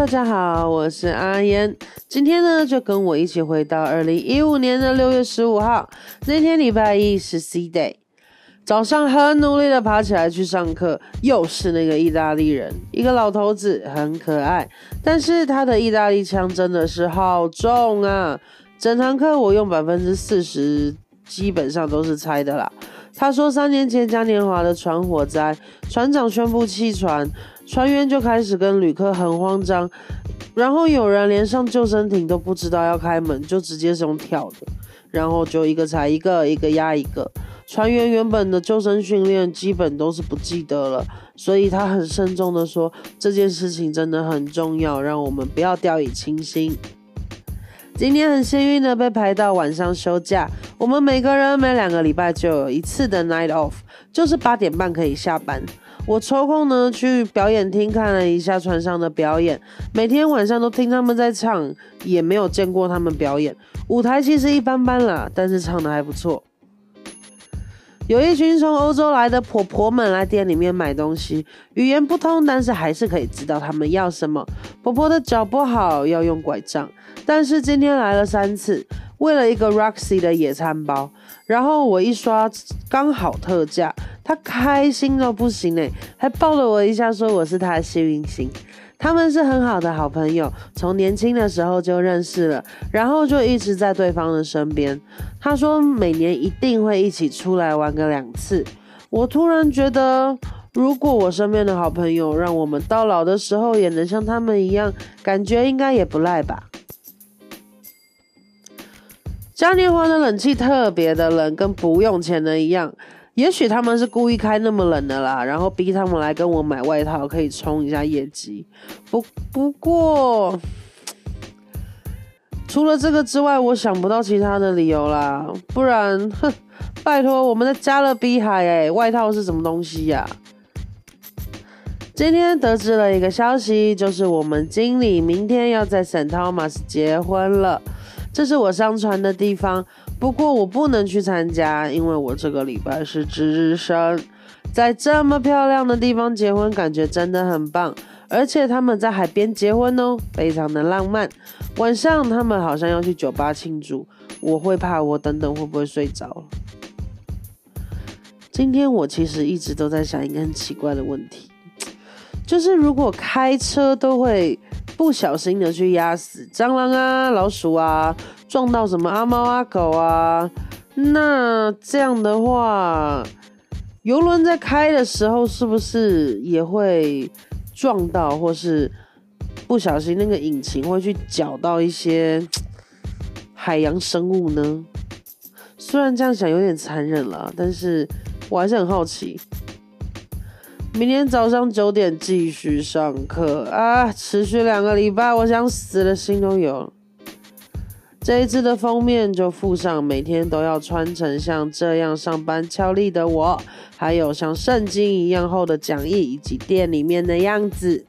大家好，我是阿烟。今天呢，就跟我一起回到二零一五年的六月十五号那天，礼拜一是 C day。早上很努力的爬起来去上课，又是那个意大利人，一个老头子，很可爱，但是他的意大利腔真的是好重啊！整堂课我用百分之四十，基本上都是猜的啦。他说三年前嘉年华的船火灾，船长宣布弃船，船员就开始跟旅客很慌张，然后有人连上救生艇都不知道要开门，就直接是用跳的，然后就一个踩一个，一个压一个。船员原本的救生训练基本都是不记得了，所以他很慎重的说这件事情真的很重要，让我们不要掉以轻心。今天很幸运的被排到晚上休假，我们每个人每两个礼拜就有一次的 night off，就是八点半可以下班。我抽空呢去表演厅看了一下船上的表演，每天晚上都听他们在唱，也没有见过他们表演。舞台其实一般般啦，但是唱的还不错。有一群从欧洲来的婆婆们来店里面买东西，语言不通，但是还是可以知道他们要什么。婆婆的脚不好，要用拐杖，但是今天来了三次，为了一个 Roxy 的野餐包。然后我一刷，刚好特价，他开心到不行哎，还抱了我一下，说我是他的幸运星。他们是很好的好朋友，从年轻的时候就认识了，然后就一直在对方的身边。他说每年一定会一起出来玩个两次。我突然觉得，如果我身边的好朋友让我们到老的时候也能像他们一样，感觉应该也不赖吧。嘉年华的冷气特别的冷，跟不用钱的一样。也许他们是故意开那么冷的啦，然后逼他们来跟我买外套，可以冲一下业绩。不不过，除了这个之外，我想不到其他的理由啦。不然，哼，拜托，我们的加勒比海，哎，外套是什么东西呀？今天得知了一个消息，就是我们经理明天要在 Saint Thomas 结婚了，这是我上船的地方。不过我不能去参加，因为我这个礼拜是值日生。在这么漂亮的地方结婚，感觉真的很棒。而且他们在海边结婚哦，非常的浪漫。晚上他们好像要去酒吧庆祝，我会怕我等等会不会睡着。今天我其实一直都在想一个很奇怪的问题，就是如果开车都会不小心的去压死蟑螂啊、老鼠啊。撞到什么阿猫阿狗啊？那这样的话，游轮在开的时候是不是也会撞到，或是不小心那个引擎会去搅到一些 海洋生物呢？虽然这样想有点残忍了，但是我还是很好奇。明天早上九点继续上课啊，持续两个礼拜，我想死的心都有。这一次的封面就附上每天都要穿成像这样上班俏丽的我，还有像圣经一样厚的讲义，以及店里面的样子。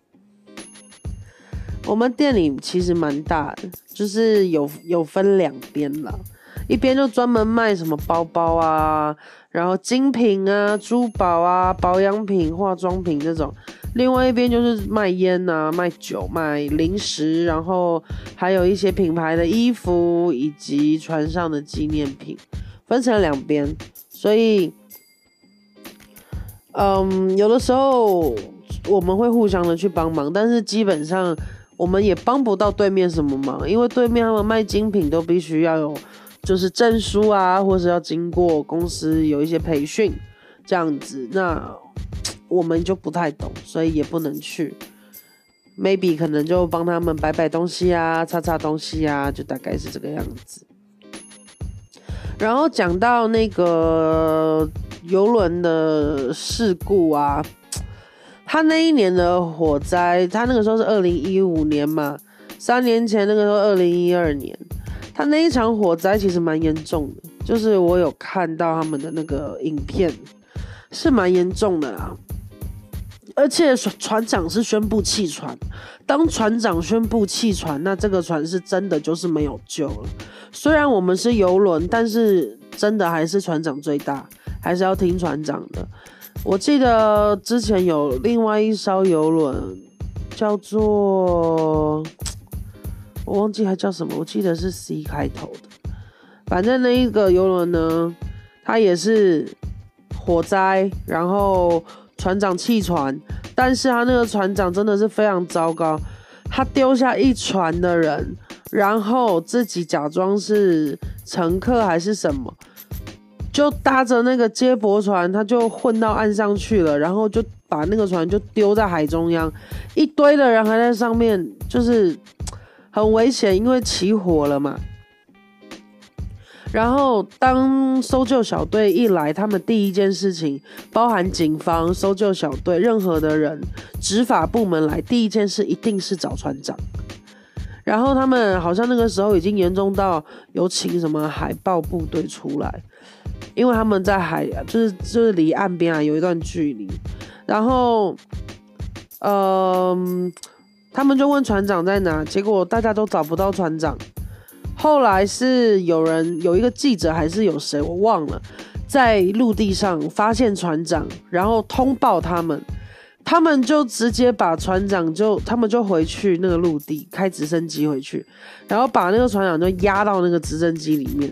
我们店里其实蛮大的，就是有有分两边了，一边就专门卖什么包包啊，然后精品啊、珠宝啊、保养品、化妆品这种。另外一边就是卖烟啊、卖酒、卖零食，然后还有一些品牌的衣服以及船上的纪念品，分成两边。所以，嗯，有的时候我们会互相的去帮忙，但是基本上我们也帮不到对面什么忙，因为对面他们卖精品都必须要有就是证书啊，或是要经过公司有一些培训这样子。那我们就不太懂，所以也不能去。Maybe 可能就帮他们摆摆东西啊，擦擦东西啊，就大概是这个样子。然后讲到那个游轮的事故啊，他那一年的火灾，他那个时候是二零一五年嘛，三年前那个时候二零一二年，他那一场火灾其实蛮严重的，就是我有看到他们的那个影片，是蛮严重的啦。而且船长是宣布弃船。当船长宣布弃船，那这个船是真的就是没有救了。虽然我们是游轮，但是真的还是船长最大，还是要听船长的。我记得之前有另外一艘游轮叫做我忘记它叫什么，我记得是 C 开头的。反正那一个游轮呢，它也是火灾，然后船长弃船，但是他那个船长真的是非常糟糕，他丢下一船的人，然后自己假装是乘客还是什么。就搭着那个接驳船，他就混到岸上去了，然后就把那个船就丢在海中央，一堆的人还在上面，就是很危险，因为起火了嘛。然后当搜救小队一来，他们第一件事情，包含警方、搜救小队，任何的人，执法部门来，第一件事一定是找船长。然后他们好像那个时候已经严重到有请什么海豹部队出来。因为他们在海，就是就是离岸边啊有一段距离，然后，嗯，他们就问船长在哪，结果大家都找不到船长。后来是有人有一个记者还是有谁我忘了，在陆地上发现船长，然后通报他们，他们就直接把船长就他们就回去那个陆地开直升机回去，然后把那个船长就压到那个直升机里面。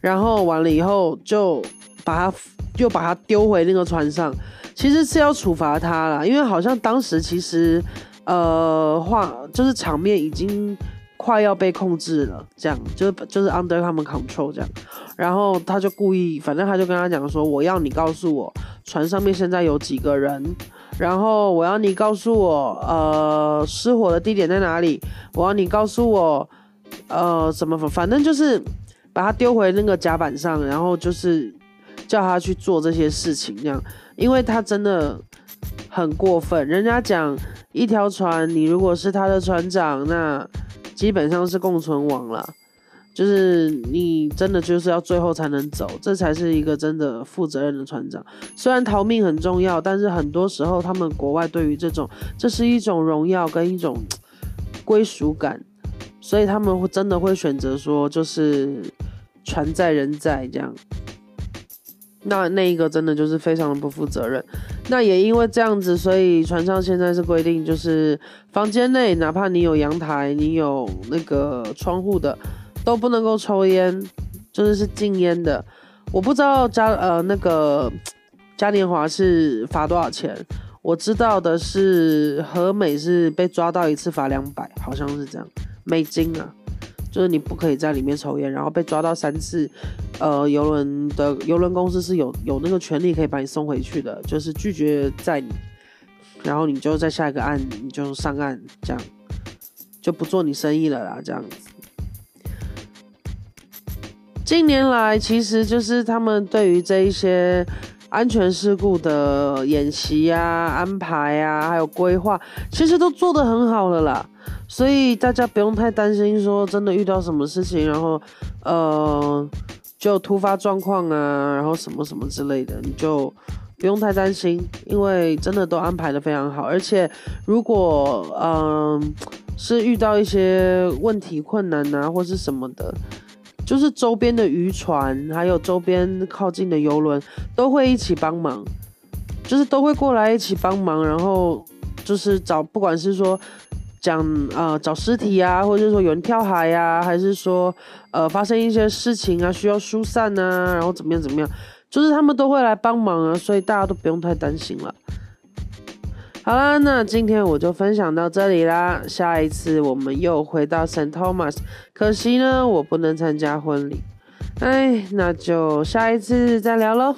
然后完了以后，就把他又把他丢回那个船上，其实是要处罚他了，因为好像当时其实，呃，话就是场面已经快要被控制了，这样就是就是 under 他们 control 这样，然后他就故意，反正他就跟他讲说，我要你告诉我船上面现在有几个人，然后我要你告诉我，呃，失火的地点在哪里，我要你告诉我，呃，什么反反正就是。把他丢回那个甲板上，然后就是叫他去做这些事情，这样，因为他真的很过分。人家讲一条船，你如果是他的船长，那基本上是共存亡了，就是你真的就是要最后才能走，这才是一个真的负责任的船长。虽然逃命很重要，但是很多时候他们国外对于这种，这是一种荣耀跟一种归属感。所以他们会真的会选择说，就是船在人在这样。那那一个真的就是非常的不负责任。那也因为这样子，所以船上现在是规定，就是房间内哪怕你有阳台、你有那个窗户的，都不能够抽烟，就是是禁烟的。我不知道嘉呃那个嘉年华是罚多少钱。我知道的是，和美是被抓到一次罚两百，好像是这样，美金啊，就是你不可以在里面抽烟，然后被抓到三次，呃，游轮的游轮公司是有有那个权利可以把你送回去的，就是拒绝载你，然后你就在下一个岸你就上岸，这样就不做你生意了啦，这样子。近年来，其实就是他们对于这一些。安全事故的演习啊、安排啊，还有规划，其实都做得很好了啦。所以大家不用太担心，说真的遇到什么事情，然后呃，就突发状况啊，然后什么什么之类的，你就不用太担心，因为真的都安排的非常好。而且如果嗯是遇到一些问题、困难啊，或是什么的。就是周边的渔船，还有周边靠近的游轮，都会一起帮忙，就是都会过来一起帮忙，然后就是找，不管是说讲呃找尸体啊，或者说有人跳海呀，还是说呃发生一些事情啊，需要疏散啊，然后怎么样怎么样，就是他们都会来帮忙啊，所以大家都不用太担心了。好啦，那今天我就分享到这里啦。下一次我们又回到 santomas 可惜呢，我不能参加婚礼。哎，那就下一次再聊喽。